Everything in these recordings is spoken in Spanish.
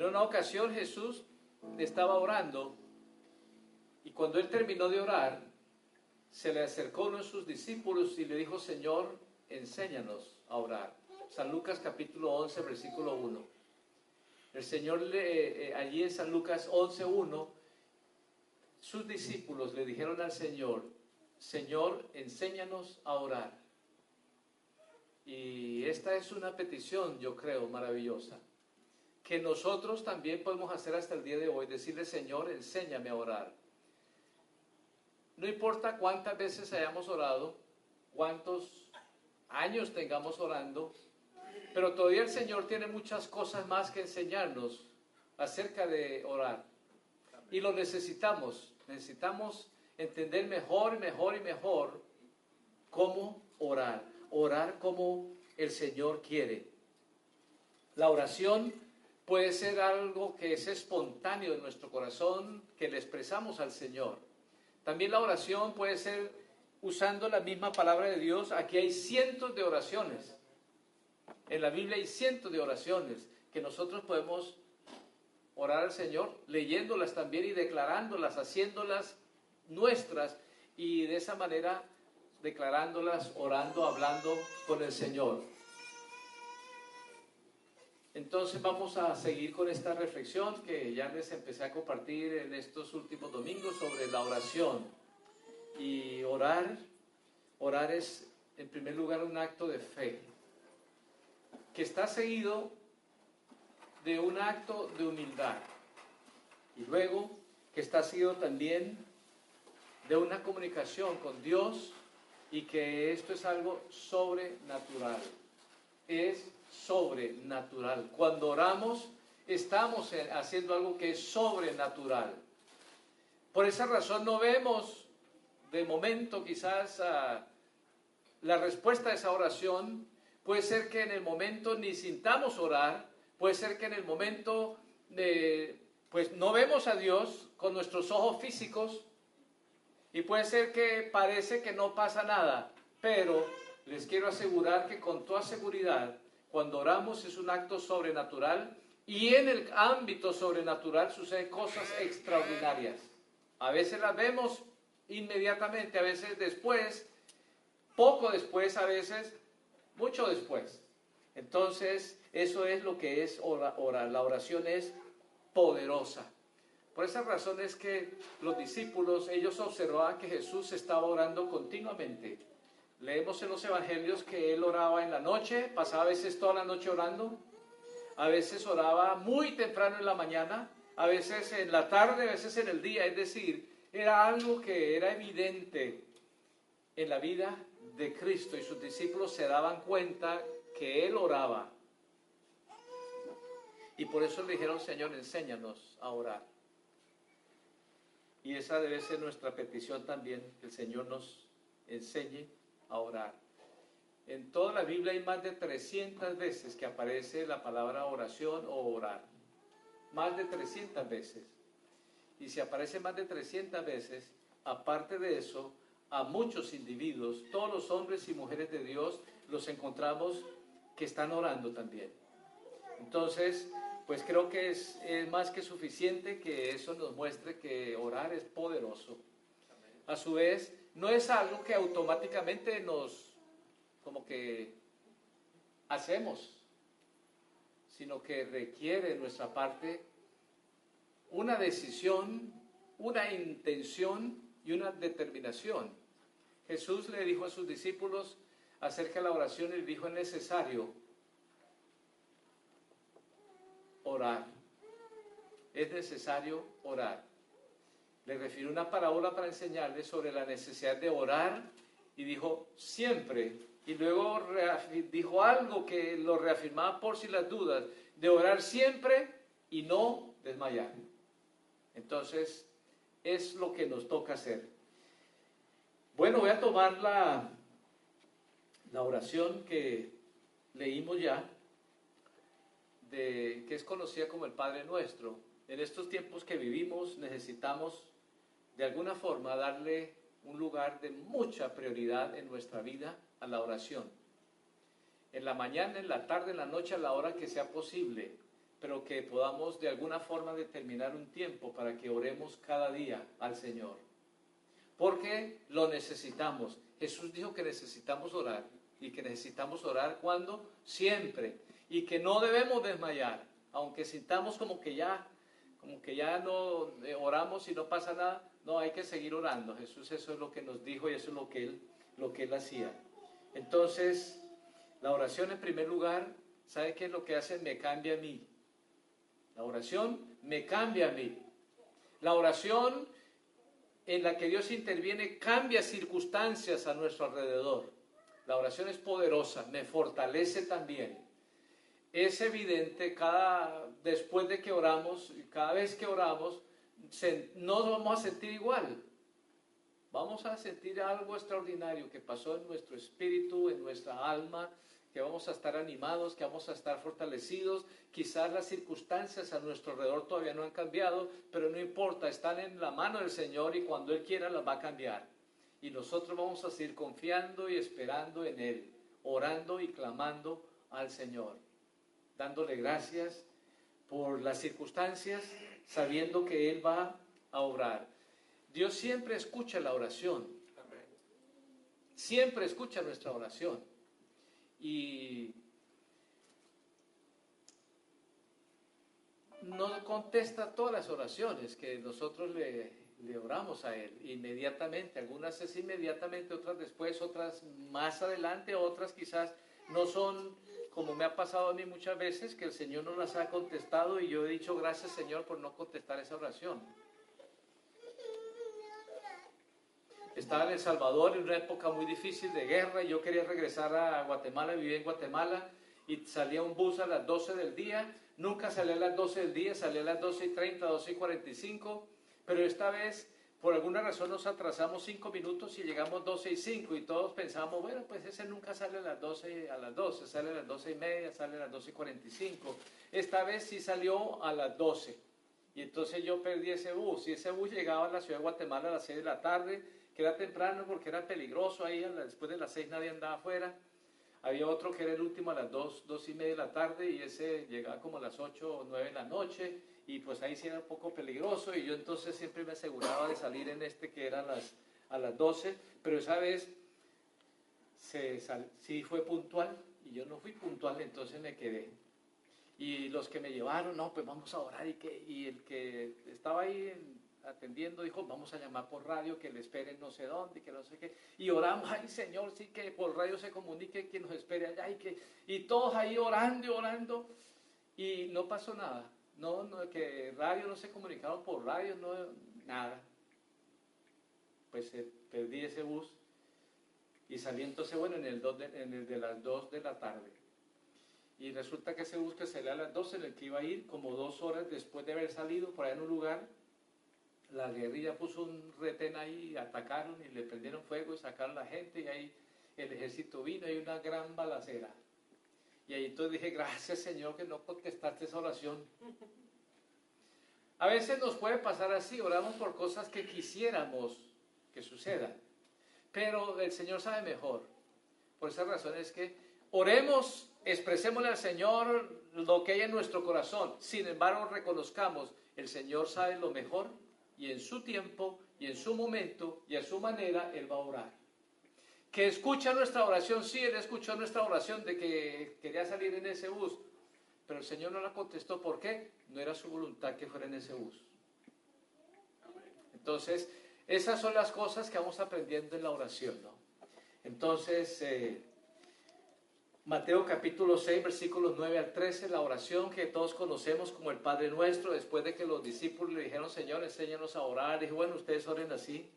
En una ocasión Jesús estaba orando y cuando él terminó de orar, se le acercó uno de sus discípulos y le dijo, Señor, enséñanos a orar. San Lucas capítulo 11, versículo 1. El Señor le, eh, allí en San Lucas 11, 1, sus discípulos le dijeron al Señor, Señor, enséñanos a orar. Y esta es una petición, yo creo, maravillosa, que nosotros también podemos hacer hasta el día de hoy, decirle, Señor, enséñame a orar. No importa cuántas veces hayamos orado, cuántos años tengamos orando, pero todavía el Señor tiene muchas cosas más que enseñarnos acerca de orar. Y lo necesitamos. Necesitamos entender mejor y mejor y mejor cómo orar. Orar como el Señor quiere. La oración puede ser algo que es espontáneo en nuestro corazón, que le expresamos al Señor. También la oración puede ser usando la misma palabra de Dios. Aquí hay cientos de oraciones. En la Biblia hay cientos de oraciones que nosotros podemos orar al Señor, leyéndolas también y declarándolas, haciéndolas nuestras y de esa manera declarándolas, orando, hablando con el Señor. Entonces vamos a seguir con esta reflexión que ya les empecé a compartir en estos últimos domingos sobre la oración. Y orar, orar es en primer lugar un acto de fe, que está seguido de un acto de humildad. Y luego que está seguido también de una comunicación con Dios y que esto es algo sobrenatural. Es sobrenatural. Cuando oramos, estamos haciendo algo que es sobrenatural. Por esa razón no vemos de momento quizás ah, la respuesta a esa oración. Puede ser que en el momento ni sintamos orar, puede ser que en el momento de, pues no vemos a Dios con nuestros ojos físicos y puede ser que parece que no pasa nada, pero les quiero asegurar que con toda seguridad cuando oramos es un acto sobrenatural y en el ámbito sobrenatural suceden cosas extraordinarias. A veces las vemos inmediatamente, a veces después, poco después, a veces mucho después. Entonces, eso es lo que es orar. La oración es poderosa. Por esa razón es que los discípulos, ellos observaban que Jesús estaba orando continuamente Leemos en los evangelios que él oraba en la noche, pasaba a veces toda la noche orando, a veces oraba muy temprano en la mañana, a veces en la tarde, a veces en el día, es decir, era algo que era evidente en la vida de Cristo y sus discípulos se daban cuenta que él oraba. Y por eso le dijeron, Señor, enséñanos a orar. Y esa debe ser nuestra petición también, que el Señor nos enseñe a orar. En toda la Biblia hay más de 300 veces que aparece la palabra oración o orar. Más de 300 veces. Y si aparece más de 300 veces, aparte de eso, a muchos individuos, todos los hombres y mujeres de Dios, los encontramos que están orando también. Entonces, pues creo que es, es, más que suficiente que eso nos muestre que orar es poderoso. A su vez, no es algo que automáticamente nos, como que hacemos, sino que requiere nuestra parte una decisión, una intención y una determinación. Jesús le dijo a sus discípulos acerca de la oración y dijo es necesario orar. Es necesario orar le refirió una parábola para enseñarle sobre la necesidad de orar y dijo siempre. Y luego dijo algo que lo reafirmaba por si las dudas, de orar siempre y no desmayar. Entonces, es lo que nos toca hacer. Bueno, voy a tomar la, la oración que leímos ya, de, que es conocida como el Padre Nuestro. En estos tiempos que vivimos necesitamos de alguna forma darle un lugar de mucha prioridad en nuestra vida a la oración. En la mañana, en la tarde, en la noche, a la hora que sea posible, pero que podamos de alguna forma determinar un tiempo para que oremos cada día al Señor. Porque lo necesitamos. Jesús dijo que necesitamos orar y que necesitamos orar cuando siempre y que no debemos desmayar, aunque sintamos como que ya como que ya no eh, oramos y no pasa nada, no, hay que seguir orando. Jesús eso es lo que nos dijo y eso es lo que él, lo que él hacía. Entonces, la oración en primer lugar, ¿sabe qué es lo que hace? Me cambia a mí. La oración me cambia a mí. La oración en la que Dios interviene cambia circunstancias a nuestro alrededor. La oración es poderosa, me fortalece también. Es evidente cada después de que oramos, cada vez que oramos, no nos vamos a sentir igual. Vamos a sentir algo extraordinario que pasó en nuestro espíritu, en nuestra alma, que vamos a estar animados, que vamos a estar fortalecidos. Quizás las circunstancias a nuestro alrededor todavía no han cambiado, pero no importa, están en la mano del Señor y cuando Él quiera las va a cambiar. Y nosotros vamos a seguir confiando y esperando en Él, orando y clamando al Señor, dándole gracias por las circunstancias, sabiendo que Él va a obrar. Dios siempre escucha la oración. Siempre escucha nuestra oración y no contesta todas las oraciones que nosotros le, oramos a Él inmediatamente. Algunas es inmediatamente, otras después, otras más adelante, otras quizás no son como me ha pasado a mí muchas veces, que el Señor no las ha contestado y yo he dicho gracias Señor por no contestar esa oración. Estaba en El Salvador en una época muy difícil de guerra y yo quería regresar a Guatemala, vivía en Guatemala y salía un bus a las 12 del día. Nunca salía a las 12 del día, salía a las 12 y 30, 12 y 45, pero esta vez por alguna razón nos atrasamos 5 minutos y llegamos 12 y 5 y todos pensamos, bueno, pues ese nunca sale a las 12, a las 12, sale a las 12 y media, sale a las 12 y 45. Esta vez sí salió a las 12. Y entonces yo perdí ese bus y ese bus llegaba a la ciudad de Guatemala a las 6 de la tarde que era temprano porque era peligroso ahí, después de las seis nadie andaba afuera. Había otro que era el último a las dos, dos y media de la tarde y ese llegaba como a las ocho o nueve de la noche y pues ahí sí era un poco peligroso y yo entonces siempre me aseguraba de salir en este que era a las, a las 12, pero esa vez se sí fue puntual y yo no fui puntual, entonces me quedé. Y los que me llevaron, no, pues vamos a orar y, que, y el que estaba ahí en, atendiendo, dijo, vamos a llamar por radio, que le esperen no sé dónde, que no sé qué. Y oramos, ay Señor, sí que por radio se comunique que nos espere allá y que... Y todos ahí orando y orando. Y no pasó nada. No, no, que radio no se comunicaron por radio, no, nada. Pues eh, perdí ese bus y salí entonces, bueno, en el, de, en el de las 2 de la tarde. Y resulta que ese bus que salía a las 12 en el que iba a ir, como dos horas después de haber salido por ahí en un lugar, la guerrilla puso un retén ahí, atacaron y le prendieron fuego y sacaron la gente y ahí el ejército vino y una gran balacera. Y ahí entonces dije, gracias Señor que no contestaste esa oración. A veces nos puede pasar así, oramos por cosas que quisiéramos que sucedan, pero el Señor sabe mejor. Por esa razón es que oremos, expresémosle al Señor lo que hay en nuestro corazón. Sin embargo, reconozcamos, el Señor sabe lo mejor y en su tiempo y en su momento y a su manera Él va a orar. Que escucha nuestra oración, sí, Él escuchó nuestra oración de que quería salir en ese bus, pero el Señor no la contestó. ¿Por qué? No era su voluntad que fuera en ese bus. Entonces, esas son las cosas que vamos aprendiendo en la oración, ¿no? Entonces, eh, Mateo capítulo 6, versículos 9 al 13, la oración que todos conocemos como el Padre Nuestro, después de que los discípulos le dijeron, Señor, enséñanos a orar, dijo, bueno, ustedes oren así.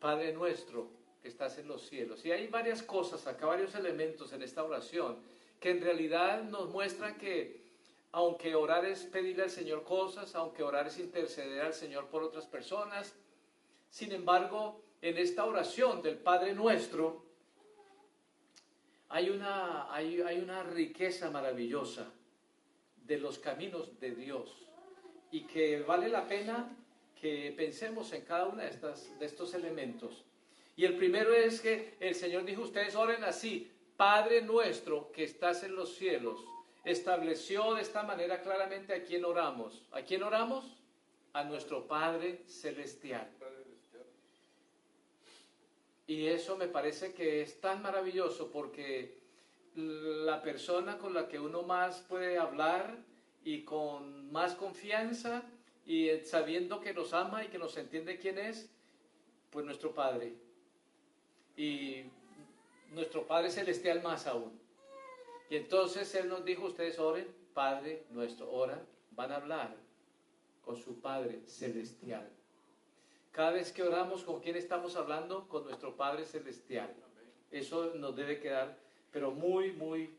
Padre Nuestro estás en los cielos. Y hay varias cosas, acá varios elementos en esta oración, que en realidad nos muestran que aunque orar es pedirle al Señor cosas, aunque orar es interceder al Señor por otras personas, sin embargo, en esta oración del Padre Nuestro, hay una, hay, una riqueza maravillosa de los caminos de Dios y que vale la pena que pensemos en cada uno de, de estos elementos. Y el primero es que el Señor dijo, ustedes oren así, Padre nuestro que estás en los cielos. estableció de esta manera claramente a quién oramos. ¿A quién oramos? A nuestro Padre Celestial. Y eso me parece que es tan maravilloso porque la persona con la que uno más puede hablar y con más confianza y sabiendo que nos ama y que nos entiende quién es, pues nuestro Padre. Y nuestro Padre Celestial más aún. Y entonces Él nos dijo, ustedes oren, Padre nuestro, ora, van a hablar con su Padre Celestial. Cada vez que oramos, ¿con quién estamos hablando? Con nuestro Padre Celestial. Eso nos debe quedar, pero muy, muy,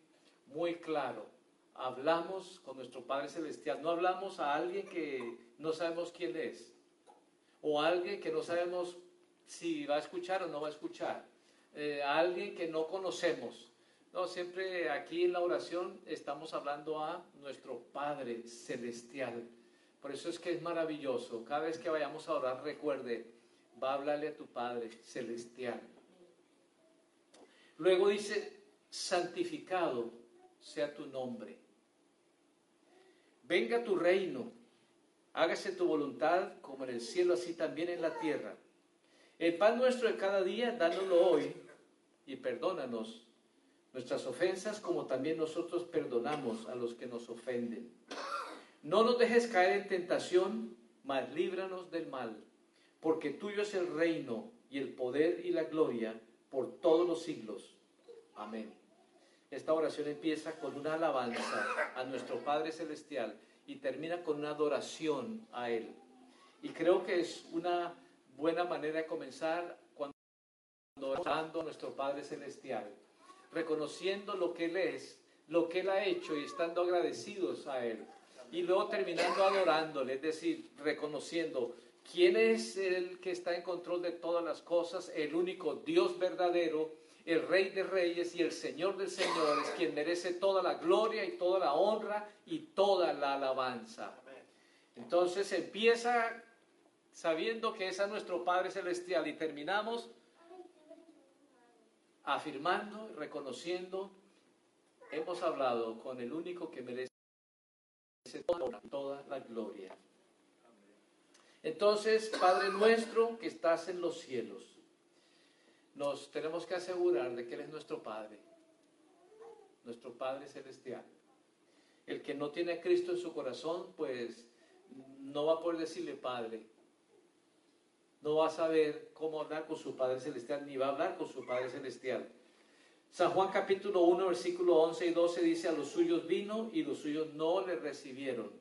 muy claro. Hablamos con nuestro Padre Celestial. No hablamos a alguien que no sabemos quién es. O a alguien que no sabemos si va a escuchar o no va a escuchar. Eh, a alguien que no conocemos. No, siempre aquí en la oración estamos hablando a nuestro Padre Celestial. Por eso es que es maravilloso. Cada vez que vayamos a orar, recuerde, va a hablarle a tu Padre celestial. Luego dice, santificado sea tu nombre. Venga tu reino, hágase tu voluntad como en el cielo, así también en la tierra. El pan nuestro de cada día, dánoslo hoy y perdónanos nuestras ofensas como también nosotros perdonamos a los que nos ofenden no nos dejes caer en tentación, mas líbranos del mal, porque tuyo es el reino y el poder y la gloria por todos los siglos. Amén. Esta oración empieza con una alabanza a nuestro Padre Celestial y termina con una adoración a Él. Y creo que es una buena manera de comenzar cuando orando a nuestro Padre Celestial, reconociendo lo que Él es, lo que Él ha hecho y estando agradecidos a Él y luego terminando adorándole, es decir, reconociendo quién es el que está en control de todas las cosas, el único Dios verdadero, el Rey de Reyes y el Señor de Señores, quien merece toda la gloria y toda la honra y toda la alabanza. Entonces empieza sabiendo que es a nuestro Padre Celestial y terminamos afirmando, reconociendo, hemos hablado con el único que merece toda la gloria. Entonces, Padre nuestro que estás en los cielos, nos tenemos que asegurar de que Él es nuestro Padre, nuestro Padre celestial. El que no tiene a Cristo en su corazón, pues no va a poder decirle Padre. No va a saber cómo hablar con su Padre celestial, ni va a hablar con su Padre celestial. San Juan capítulo 1, versículo 11 y 12 dice, a los suyos vino y los suyos no le recibieron.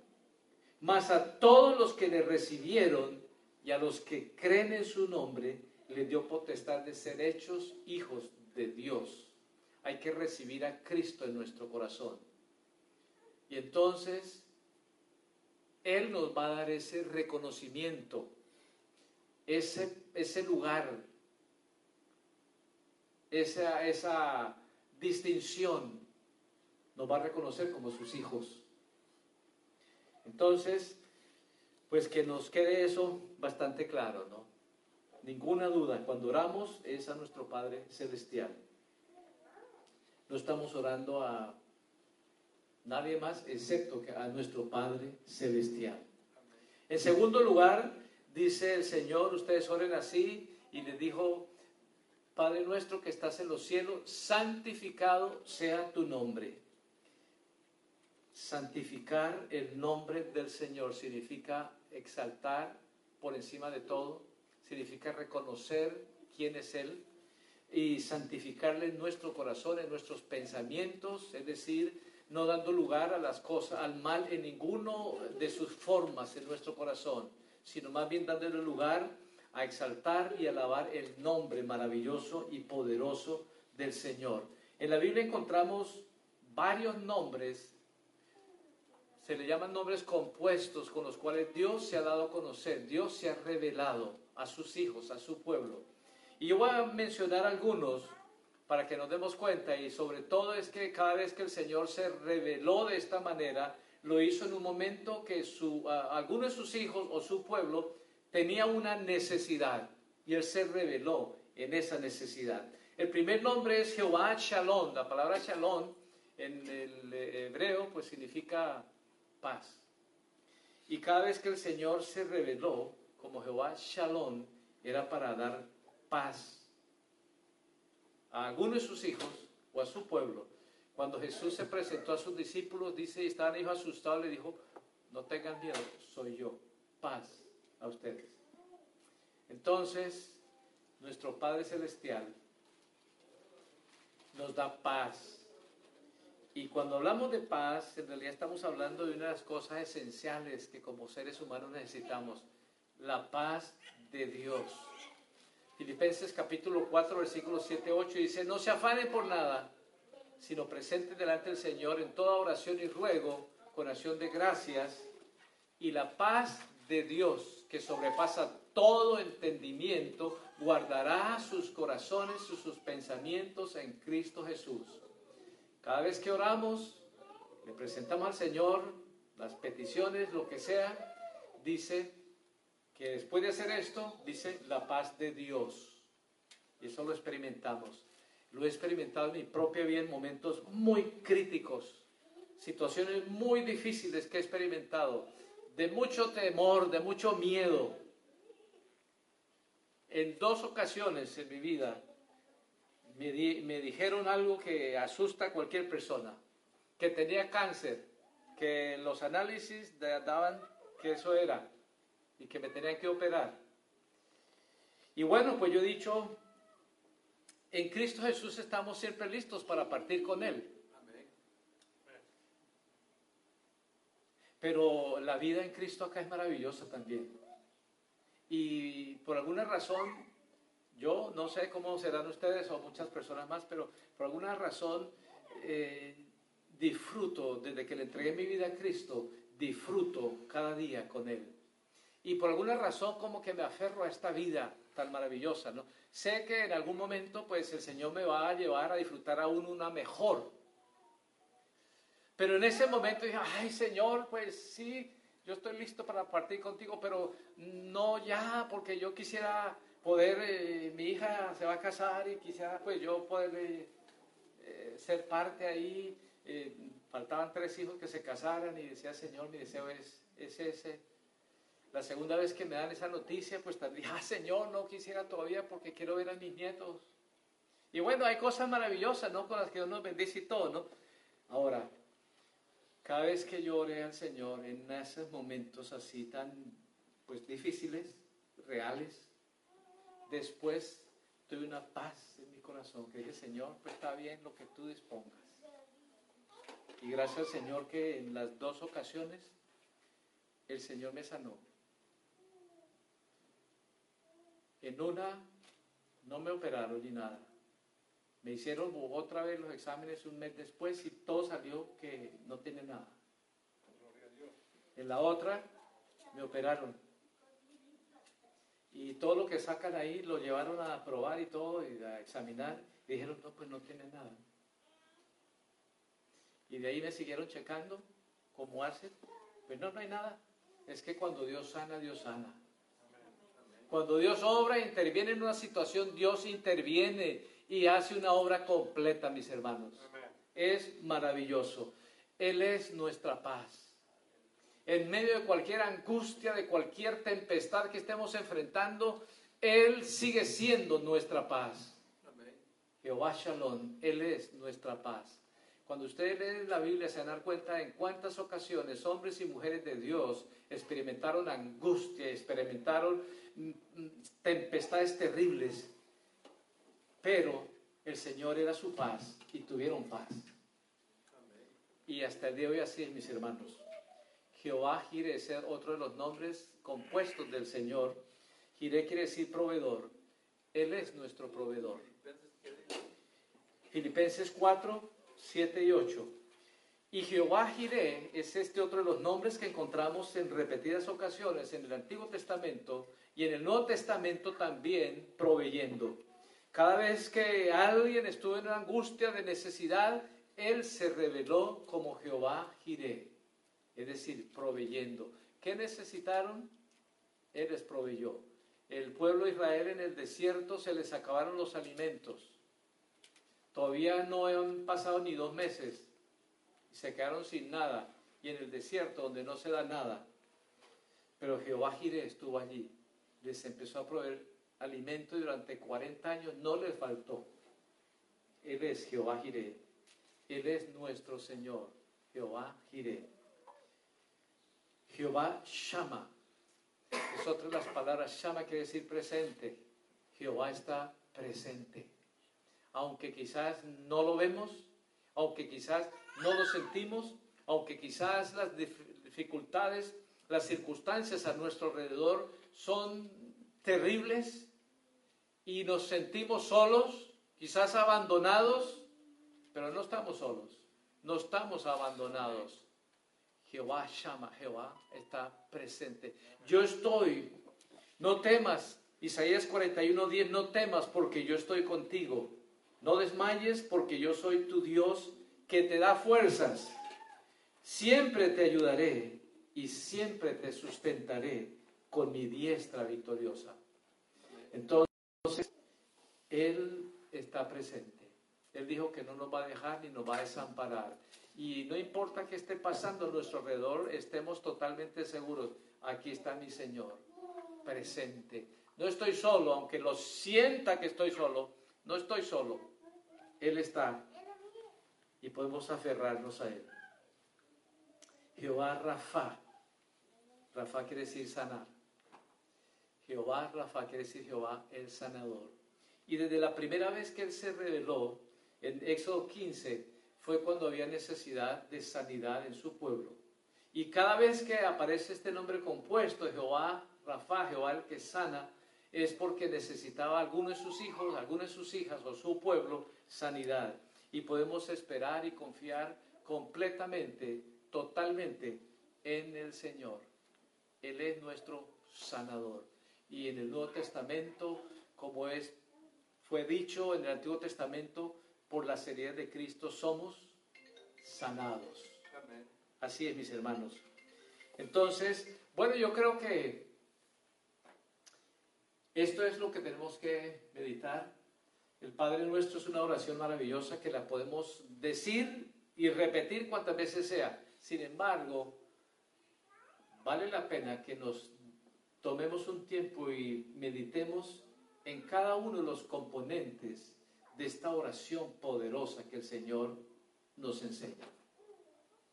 Mas a todos los que le recibieron y a los que creen en su nombre, le dio potestad de ser hechos hijos de Dios. Hay que recibir a Cristo en nuestro corazón. Y entonces, Él nos va a dar ese reconocimiento, ese, ese lugar esa, esa distinción, nos va a reconocer como sus hijos. Entonces, pues que nos quede eso bastante claro, ¿no? Ninguna duda, cuando oramos es a nuestro Padre Celestial. No estamos orando a nadie más excepto que a nuestro Padre Celestial. En segundo lugar, dice el Señor, ustedes oren así, y les dijo Padre nuestro que estás en los cielos, santificado sea tu nombre. Santificar el nombre del Señor significa exaltar por encima de todo, significa reconocer quién es Él y santificarle en nuestro corazón, en nuestros pensamientos, es decir, no dando lugar a las cosas, al mal en ninguno de sus formas en nuestro corazón, sino más bien dándole lugar a exaltar y alabar el nombre maravilloso y poderoso del Señor. En la Biblia encontramos varios nombres, se le llaman nombres compuestos con los cuales Dios se ha dado a conocer, Dios se ha revelado a sus hijos, a su pueblo. Y yo voy a mencionar algunos para que nos demos cuenta y sobre todo es que cada vez que el Señor se reveló de esta manera, lo hizo en un momento que su, alguno de sus hijos o su pueblo tenía una necesidad y él se reveló en esa necesidad. El primer nombre es Jehová Shalom. La palabra Shalom en el hebreo pues significa paz. Y cada vez que el Señor se reveló como Jehová Shalom, era para dar paz a alguno de sus hijos o a su pueblo. Cuando Jesús se presentó a sus discípulos, dice, y estaban ellos asustados, le dijo, no tengan miedo, soy yo, paz a ustedes. Entonces, nuestro Padre Celestial nos da paz. Y cuando hablamos de paz, en realidad estamos hablando de una de las cosas esenciales que como seres humanos necesitamos, la paz de Dios. Filipenses capítulo 4, versículos 7, 8 dice, no se afanen por nada, sino presenten delante del Señor en toda oración y ruego, con acción de gracias, y la paz de Dios, que sobrepasa todo entendimiento, guardará sus corazones y sus pensamientos en Cristo Jesús. Cada vez que oramos, le presentamos al Señor las peticiones, lo que sea, dice, que después de hacer esto, dice la paz de Dios. Y eso lo experimentamos. Lo he experimentado en mi propia vida en momentos muy críticos, situaciones muy difíciles que he experimentado, de mucho temor, de mucho miedo. En dos ocasiones en mi vida me, me dijeron algo que asusta a cualquier persona, que tenía cáncer, que los análisis daban que eso era y que me tenían que operar. Y bueno, pues yo he dicho, en Cristo Jesús estamos siempre listos para partir con Él. Pero la vida en Cristo acá es maravillosa también. Y por alguna razón, yo no sé cómo serán ustedes o muchas personas más, pero por alguna razón eh, disfruto, desde que le entregué mi vida a Cristo, disfruto cada día con Él y por alguna razón como que me aferro a esta vida tan maravillosa, ¿no? Sé que en algún momento pues el Señor me va a llevar a disfrutar aún una mejor. Pero en ese momento dije, ay Señor, pues sí, yo estoy listo para partir contigo, pero no ya, porque yo quisiera poder, eh, mi hija se va a casar y quisiera pues yo poder eh, eh, ser parte ahí. faltaban tres hijos que se casaran y decía, Señor, mi deseo es, es ese la segunda vez que me dan esa noticia, pues también, ah, Señor, no quisiera todavía porque quiero ver a mis nietos. Y bueno, hay cosas maravillosas, ¿no? Con las que Dios nos bendice y todo, ¿no? Ahora, cada vez que yo oré al Señor en esos momentos así tan, pues, difíciles, reales, después tuve una paz en mi corazón, que dije, Señor, pues está bien lo que tú dispongas. Y gracias al Señor que en las dos ocasiones el Señor me sanó. En una no me operaron ni nada. Me hicieron otra vez los exámenes un mes después y todo salió que no tiene nada. En la otra me operaron. Y todo lo que sacan ahí lo llevaron a probar y todo, y a examinar. Dijeron, no, pues no tiene nada. Y de ahí me siguieron checando, cómo hacen. Pues no, no hay nada. Es que cuando Dios sana, Dios sana. Cuando Dios obra, e interviene en una situación, Dios interviene y hace una obra completa, mis hermanos. Es maravilloso. Él es nuestra paz. En medio de cualquier angustia, de cualquier tempestad que estemos enfrentando, Él sigue siendo nuestra paz. Jehová Shalom, Él es nuestra paz. Cuando ustedes leen la Biblia se van a dar cuenta en cuántas ocasiones hombres y mujeres de Dios experimentaron angustia, experimentaron tempestades terribles, pero el Señor era su paz y tuvieron paz. Y hasta el día de hoy así es, mis hermanos. Jehová quiere ser otro de los nombres compuestos del Señor. Jiré quiere decir proveedor. Él es nuestro proveedor. Filipenses 4, 7 y 8. Y Jehová Jireh es este otro de los nombres que encontramos en repetidas ocasiones en el Antiguo Testamento y en el Nuevo Testamento también proveyendo. Cada vez que alguien estuvo en angustia de necesidad, él se reveló como Jehová Jireh, es decir, proveyendo. ¿Qué necesitaron? Él les proveyó. El pueblo de Israel en el desierto se les acabaron los alimentos. Todavía no han pasado ni dos meses se quedaron sin nada y en el desierto donde no se da nada. Pero Jehová Jireh estuvo allí, les empezó a proveer alimento durante 40 años no les faltó. Él es Jehová Jireh, Él es nuestro Señor, Jehová Jireh. Jehová Shama, es otra de las palabras, Shama quiere decir presente. Jehová está presente. Aunque quizás no lo vemos, aunque quizás no lo sentimos, aunque quizás las dificultades, las circunstancias a nuestro alrededor son terribles y nos sentimos solos, quizás abandonados, pero no estamos solos, no estamos abandonados. Jehová llama, Jehová está presente. Yo estoy, no temas, Isaías 41:10, no temas porque yo estoy contigo. No desmayes porque yo soy tu Dios que te da fuerzas. Siempre te ayudaré y siempre te sustentaré con mi diestra victoriosa. Entonces, Él está presente. Él dijo que no nos va a dejar ni nos va a desamparar. Y no importa qué esté pasando a nuestro alrededor, estemos totalmente seguros. Aquí está mi Señor, presente. No estoy solo, aunque lo sienta que estoy solo, no estoy solo. Él está. Y podemos aferrarnos a Él. Jehová Rafa. Rafa quiere decir sanar. Jehová Rafa quiere decir Jehová el sanador. Y desde la primera vez que Él se reveló, en Éxodo 15, fue cuando había necesidad de sanidad en su pueblo. Y cada vez que aparece este nombre compuesto, Jehová, Rafa, Jehová el que sana, es porque necesitaba alguno de sus hijos, alguna de sus hijas o su pueblo sanidad. Y podemos esperar y confiar completamente, totalmente en el Señor. Él es nuestro sanador. Y en el Nuevo Testamento, como es, fue dicho en el Antiguo Testamento, por la seriedad de Cristo somos sanados. Así es, mis hermanos. Entonces, bueno, yo creo que esto es lo que tenemos que meditar. El Padre nuestro es una oración maravillosa que la podemos decir y repetir cuantas veces sea. Sin embargo, vale la pena que nos tomemos un tiempo y meditemos en cada uno de los componentes de esta oración poderosa que el Señor nos enseña.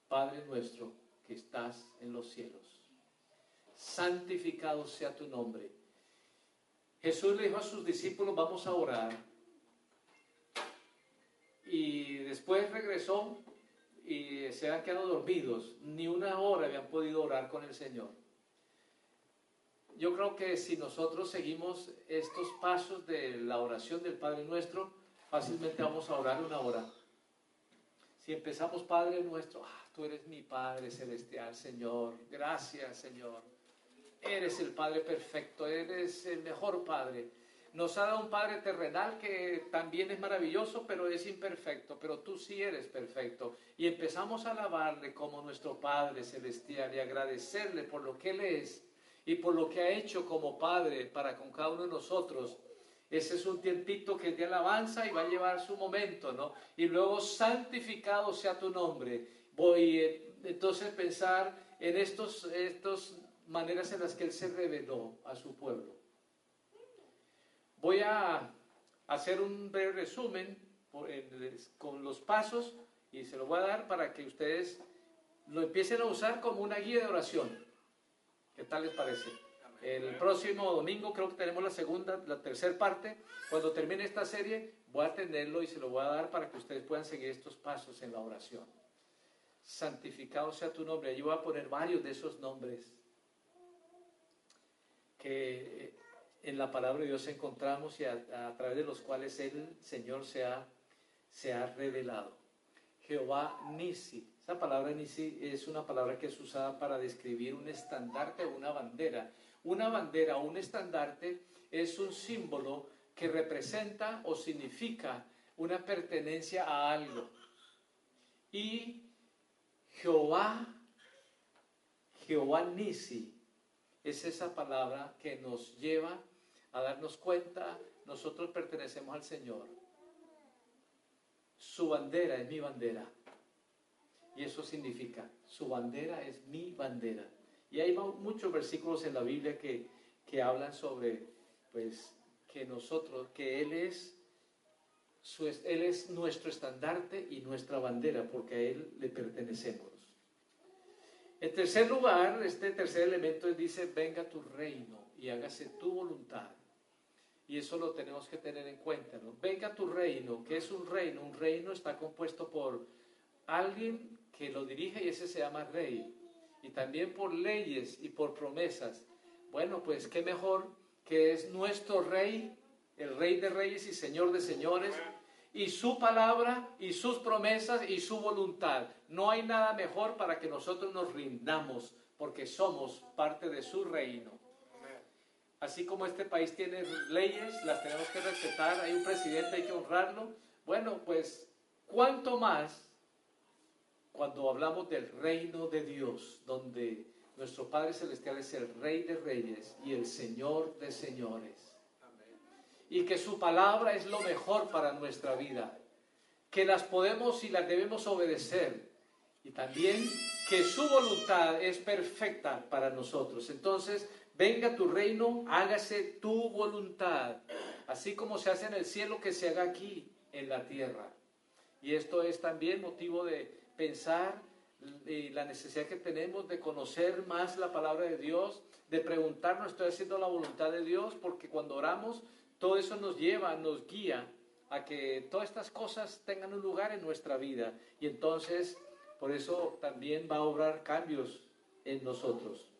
Padre nuestro que estás en los cielos, santificado sea tu nombre. Jesús le dijo a sus discípulos, vamos a orar. Y después regresó y se han quedado dormidos. Ni una hora habían podido orar con el Señor. Yo creo que si nosotros seguimos estos pasos de la oración del Padre nuestro, fácilmente vamos a orar una hora. Si empezamos, Padre nuestro, ah, tú eres mi Padre celestial, Señor. Gracias, Señor. Eres el Padre perfecto, eres el mejor Padre. Nos ha dado un Padre terrenal que también es maravilloso, pero es imperfecto, pero tú sí eres perfecto. Y empezamos a alabarle como nuestro Padre celestial y agradecerle por lo que Él es y por lo que ha hecho como Padre para con cada uno de nosotros ese es un tiempito que es de alabanza y va a llevar su momento, ¿no? Y luego santificado sea tu nombre. Voy eh, entonces pensar en estas estos maneras en las que Él se reveló a su pueblo. Voy a hacer un breve resumen con los pasos y se lo voy a dar para que ustedes lo empiecen a usar como una guía de oración. ¿Qué tal les parece? El próximo domingo creo que tenemos la segunda, la tercera parte. Cuando termine esta serie voy a tenerlo y se lo voy a dar para que ustedes puedan seguir estos pasos en la oración. Santificado sea tu nombre. Yo voy a poner varios de esos nombres que en la palabra de Dios encontramos y a, través de los cuales el Señor se ha, se ha revelado. Jehová Nisi. Esa palabra Nisi es una palabra que es usada para describir un estandarte o una bandera una bandera o un estandarte es un símbolo que representa o significa una pertenencia a algo. Y Jehová, Jehová Nisi, es esa palabra que nos lleva a darnos cuenta, nosotros pertenecemos al Señor. Su bandera es mi bandera. Y eso significa, su bandera es mi bandera. Y hay muchos versículos en la Biblia que, que hablan sobre, pues, que nosotros, que Él es, su, Él es nuestro estandarte y nuestra bandera, porque a Él le pertenecemos. En tercer lugar, este tercer elemento dice, venga tu reino y hágase tu voluntad. Y eso lo tenemos que tener en cuenta, ¿no? Venga tu reino, que es un reino? Un reino está compuesto por alguien que lo dirige y ese se llama rey. Y también por leyes y por promesas. Bueno, pues qué mejor que es nuestro rey, el rey de reyes y señor de señores, y su palabra y sus promesas y su voluntad. No hay nada mejor para que nosotros nos rindamos porque somos parte de su reino. Así como este país tiene leyes, las tenemos que respetar, hay un presidente, hay que honrarlo. Bueno, pues, ¿cuánto más cuando hablamos del reino de Dios, donde nuestro Padre Celestial es el Rey de Reyes y el Señor de Señores? y que su palabra es lo mejor para nuestra vida, que las podemos y las debemos obedecer y también que su voluntad es perfecta para nosotros. Entonces, venga tu reino, hágase tu voluntad, así como se hace en el cielo, que se haga aquí en la tierra. Y esto es también motivo de pensar y la necesidad que tenemos de conocer más la palabra de Dios, de preguntarnos, ¿estoy haciendo la voluntad de Dios? Porque cuando oramos todo eso nos lleva, nos guía a que todas estas cosas tengan un lugar en nuestra vida. Y entonces, por eso también va a obrar cambios en nosotros.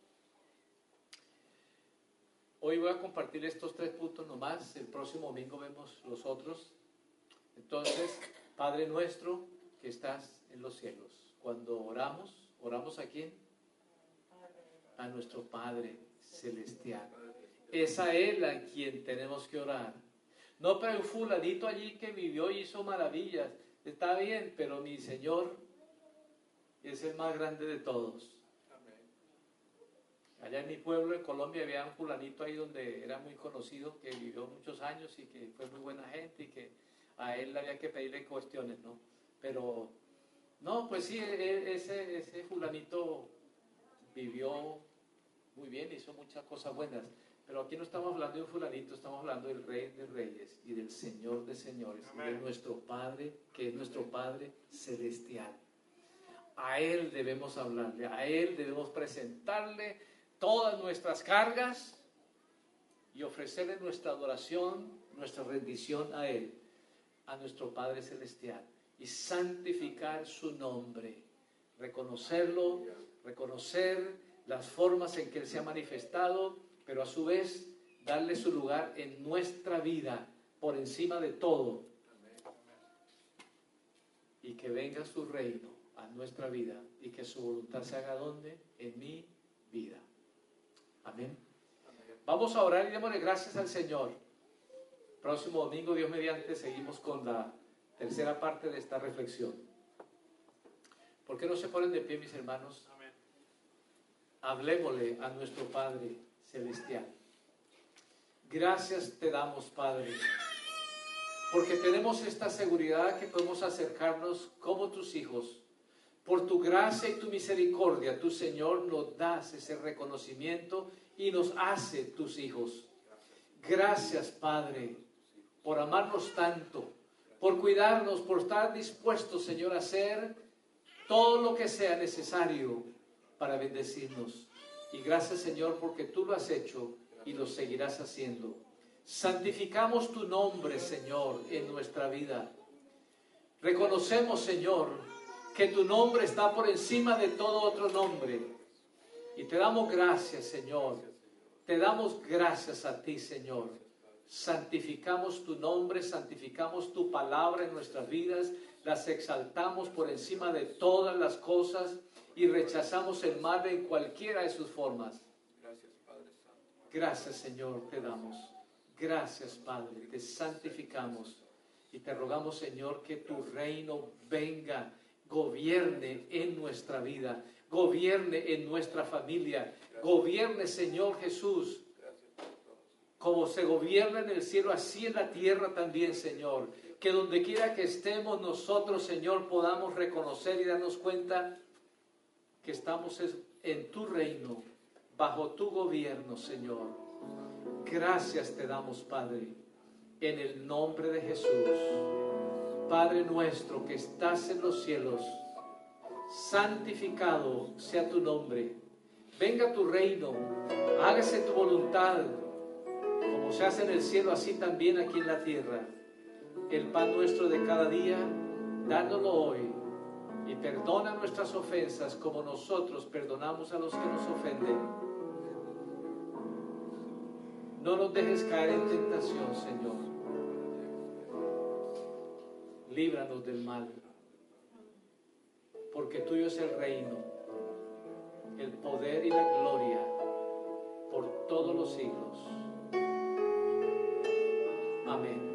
Hoy voy a compartir estos tres puntos nomás. El próximo domingo vemos los otros. Entonces, Padre nuestro que estás en los cielos. Cuando oramos, ¿oramos a quién? A nuestro Padre celestial. Es a Él a quien tenemos que orar. No para un fulanito allí que vivió y hizo maravillas. Está bien, pero mi Señor es el más grande de todos. Allá en mi pueblo, en Colombia, había un fulanito ahí donde era muy conocido, que vivió muchos años y que fue muy buena gente y que a él había que pedirle cuestiones, ¿no? Pero, no, pues sí, e, ese, ese fulanito vivió muy bien, hizo muchas cosas buenas. Pero aquí no estamos hablando de un fulanito, estamos hablando del Rey de Reyes y del Señor de Señores, de nuestro Padre, que es nuestro Padre celestial. A Él debemos hablarle, a Él debemos presentarle todas nuestras cargas y ofrecerle nuestra adoración, nuestra rendición a Él, a nuestro Padre celestial, y santificar su nombre, reconocerlo, reconocer las formas en que Él se ha manifestado pero a su vez darle su lugar en nuestra vida por encima de todo. Y que venga su reino a nuestra vida y que su voluntad se haga donde? En mi vida. Amén. Vamos a orar y démosle gracias al Señor. Próximo domingo, Dios mediante, seguimos con la tercera parte de esta reflexión. ¿Por qué no se ponen de pie, mis hermanos? Hablemosle a nuestro Padre celestial. Gracias te damos, Padre, porque tenemos esta seguridad que podemos acercarnos como tus hijos. Por tu gracia y tu misericordia, tu Señor nos das ese reconocimiento y nos hace tus hijos. Gracias, Padre, por amarnos tanto, por cuidarnos, por estar dispuestos, Señor, a hacer todo lo que sea necesario para bendecirnos. Y gracias Señor porque tú lo has hecho y lo seguirás haciendo. Santificamos tu nombre, Señor, en nuestra vida. Reconocemos, Señor, que tu nombre está por encima de todo otro nombre. Y te damos gracias, Señor. Te damos gracias a ti, Señor. Santificamos tu nombre, santificamos tu palabra en nuestras vidas, las exaltamos por encima de todas las cosas y rechazamos el mal en cualquiera de sus formas. Gracias, Padre Santo. Gracias, Señor, te damos. Gracias, Padre, te santificamos y te rogamos, Señor, que tu reino venga, gobierne en nuestra vida, gobierne en nuestra familia, gobierne, Señor Jesús, como se gobierna en el cielo, así en la tierra también, Señor Que donde quiera que estemos nosotros, Señor, podamos reconocer y darnos cuenta que estamos en tu reino, bajo tu gobierno, Señor. Gracias te damos, Padre, en el nombre de Jesús. Padre nuestro que estás en los cielos, santificado sea tu nombre. Venga tu reino, hágase tu voluntad, como se hace en el cielo, así también aquí en la tierra. El pan nuestro de cada día, dándolo hoy, y perdona nuestras ofensas como nosotros perdonamos a los que nos ofenden. No nos dejes caer en tentación, Señor líbranos del mal, porque tuyo es el reino, el poder y la gloria por todos los siglos. Amén.